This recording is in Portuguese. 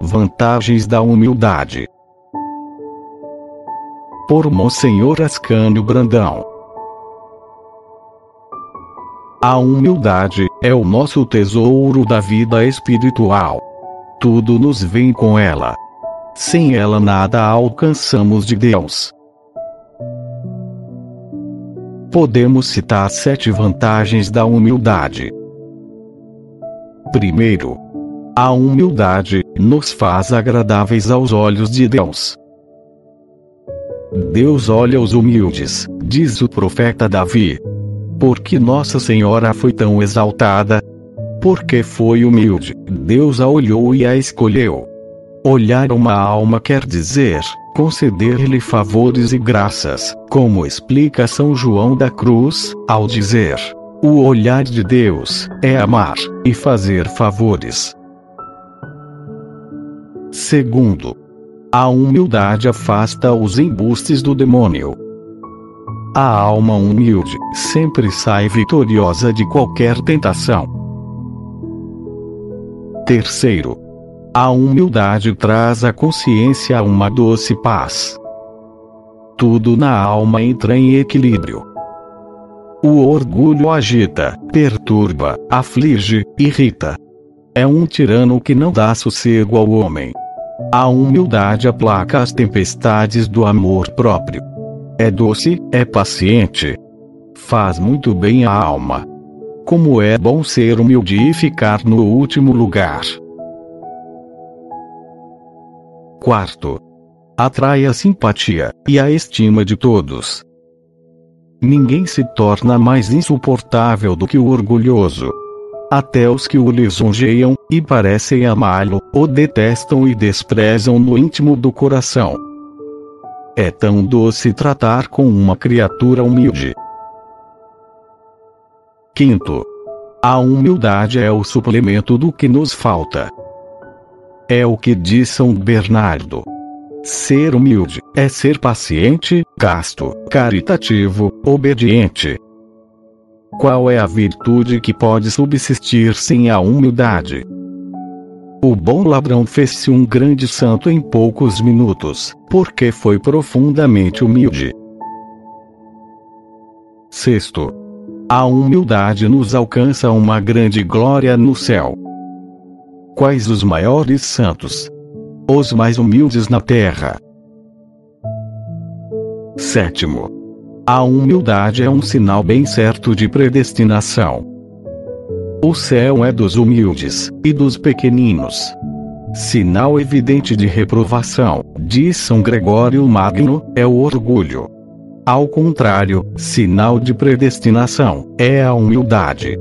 Vantagens da humildade. Por Monsenhor Ascânio Brandão. A humildade é o nosso tesouro da vida espiritual. Tudo nos vem com ela. Sem ela nada alcançamos de Deus. Podemos citar sete vantagens da humildade. Primeiro, a humildade nos faz agradáveis aos olhos de Deus. Deus olha os humildes, diz o profeta Davi. Porque Nossa Senhora foi tão exaltada? Porque foi humilde, Deus a olhou e a escolheu. Olhar uma alma quer dizer conceder-lhe favores e graças, como explica São João da Cruz, ao dizer: O olhar de Deus é amar e fazer favores. Segundo, a humildade afasta os embustes do demônio. A alma humilde sempre sai vitoriosa de qualquer tentação. Terceiro, a humildade traz à consciência uma doce paz. Tudo na alma entra em equilíbrio. O orgulho agita, perturba, aflige, irrita. É um tirano que não dá sossego ao homem. A humildade aplaca as tempestades do amor próprio. É doce, é paciente. Faz muito bem à alma. Como é bom ser humilde e ficar no último lugar. Quarto. Atrai a simpatia e a estima de todos. Ninguém se torna mais insuportável do que o orgulhoso. Até os que o lisonjeiam, e parecem amá-lo, o detestam e desprezam no íntimo do coração. É tão doce tratar com uma criatura humilde. Quinto. A humildade é o suplemento do que nos falta. É o que diz São Bernardo. Ser humilde é ser paciente, casto, caritativo, obediente, qual é a virtude que pode subsistir sem a humildade? O bom ladrão fez-se um grande santo em poucos minutos, porque foi profundamente humilde. Sexto. A humildade nos alcança uma grande glória no céu. Quais os maiores santos? Os mais humildes na terra. Sétimo. A humildade é um sinal bem certo de predestinação. O céu é dos humildes e dos pequeninos. Sinal evidente de reprovação, diz São Gregório Magno, é o orgulho. Ao contrário, sinal de predestinação é a humildade.